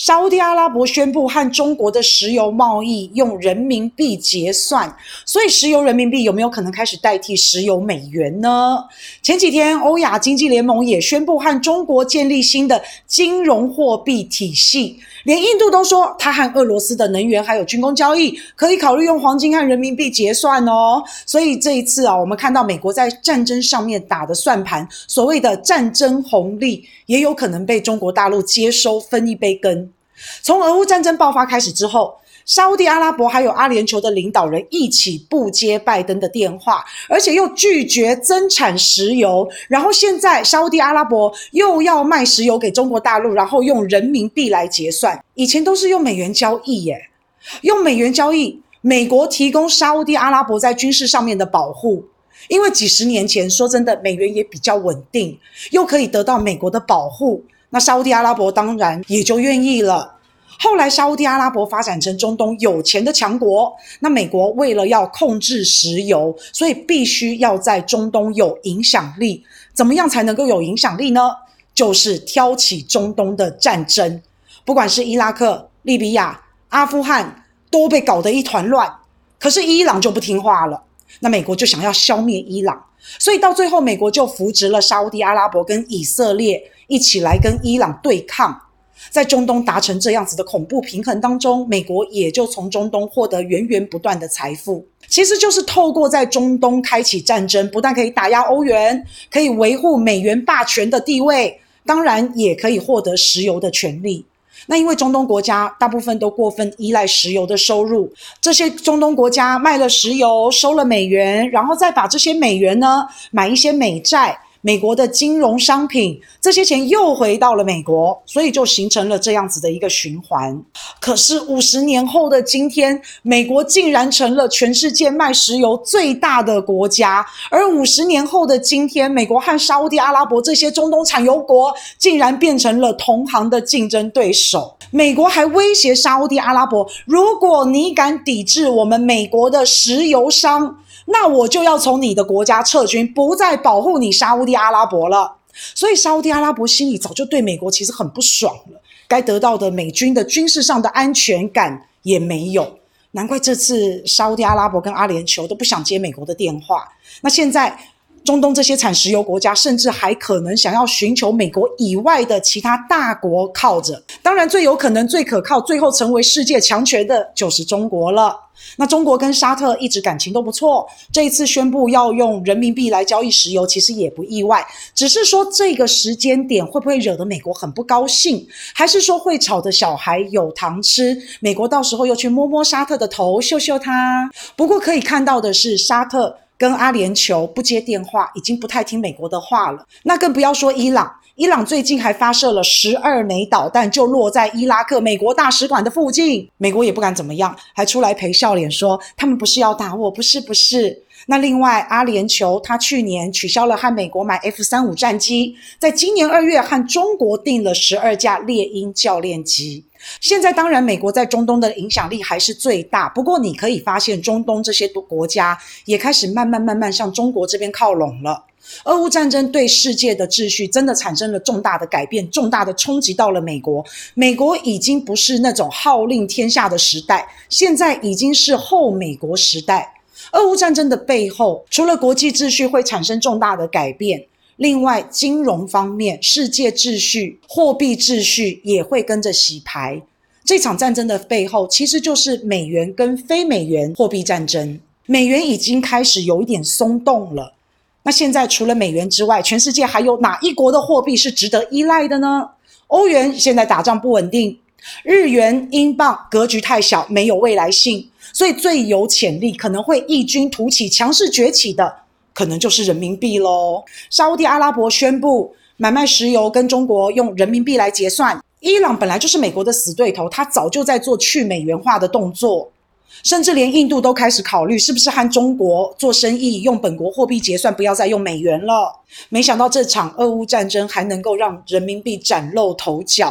沙乌地阿拉伯宣布和中国的石油贸易用人民币结算，所以石油人民币有没有可能开始代替石油美元呢？前几天，欧亚经济联盟也宣布和中国建立新的金融货币体系，连印度都说，它和俄罗斯的能源还有军工交易可以考虑用黄金和人民币结算哦。所以这一次啊，我们看到美国在战争上面打的算盘，所谓的战争红利，也有可能被中国大陆接收分一杯羹。从俄乌战争爆发开始之后，沙乌地阿拉伯还有阿联酋的领导人一起不接拜登的电话，而且又拒绝增产石油。然后现在沙乌地阿拉伯又要卖石油给中国大陆，然后用人民币来结算。以前都是用美元交易耶，用美元交易，美国提供沙乌地阿拉伯在军事上面的保护，因为几十年前说真的，美元也比较稳定，又可以得到美国的保护。那沙乌地阿拉伯当然也就愿意了。后来沙乌地阿拉伯发展成中东有钱的强国，那美国为了要控制石油，所以必须要在中东有影响力。怎么样才能够有影响力呢？就是挑起中东的战争，不管是伊拉克、利比亚、阿富汗，都被搞得一团乱。可是伊朗就不听话了，那美国就想要消灭伊朗，所以到最后美国就扶植了沙乌地阿拉伯跟以色列。一起来跟伊朗对抗，在中东达成这样子的恐怖平衡当中，美国也就从中东获得源源不断的财富。其实就是透过在中东开启战争，不但可以打压欧元，可以维护美元霸权的地位，当然也可以获得石油的权利。那因为中东国家大部分都过分依赖石油的收入，这些中东国家卖了石油，收了美元，然后再把这些美元呢买一些美债。美国的金融商品，这些钱又回到了美国，所以就形成了这样子的一个循环。可是五十年后的今天，美国竟然成了全世界卖石油最大的国家，而五十年后的今天，美国和沙乌地阿拉伯这些中东产油国竟然变成了同行的竞争对手。美国还威胁沙乌地阿拉伯，如果你敢抵制我们美国的石油商，那我就要从你的国家撤军，不再保护你沙乌地阿拉伯了。所以沙乌地阿拉伯心里早就对美国其实很不爽了，该得到的美军的军事上的安全感也没有。难怪这次沙乌地阿拉伯跟阿联酋都不想接美国的电话。那现在中东这些产石油国家，甚至还可能想要寻求美国以外的其他大国靠着。当然，最有可能、最可靠、最后成为世界强权的就是中国了。那中国跟沙特一直感情都不错，这一次宣布要用人民币来交易石油，其实也不意外。只是说这个时间点会不会惹得美国很不高兴，还是说会吵得小孩有糖吃？美国到时候又去摸摸沙特的头，秀秀他。不过可以看到的是，沙特跟阿联酋不接电话，已经不太听美国的话了。那更不要说伊朗。伊朗最近还发射了十二枚导弹，就落在伊拉克美国大使馆的附近。美国也不敢怎么样，还出来陪笑脸说他们不是要打我，不是不是。那另外，阿联酋他去年取消了和美国买 F 三五战机，在今年二月和中国订了十二架猎鹰教练机。现在当然，美国在中东的影响力还是最大。不过你可以发现，中东这些国家也开始慢慢慢慢向中国这边靠拢了。俄乌战争对世界的秩序真的产生了重大的改变，重大的冲击到了美国。美国已经不是那种号令天下的时代，现在已经是后美国时代。俄乌战争的背后，除了国际秩序会产生重大的改变，另外金融方面，世界秩序、货币秩序也会跟着洗牌。这场战争的背后，其实就是美元跟非美元货币战争。美元已经开始有一点松动了。那现在除了美元之外，全世界还有哪一国的货币是值得依赖的呢？欧元现在打仗不稳定，日元、英镑格局太小，没有未来性，所以最有潜力可能会异军突起、强势崛起的，可能就是人民币喽。沙乌地阿拉伯宣布买卖石油跟中国用人民币来结算，伊朗本来就是美国的死对头，他早就在做去美元化的动作。甚至连印度都开始考虑，是不是和中国做生意用本国货币结算，不要再用美元了。没想到这场俄乌战争还能够让人民币崭露头角。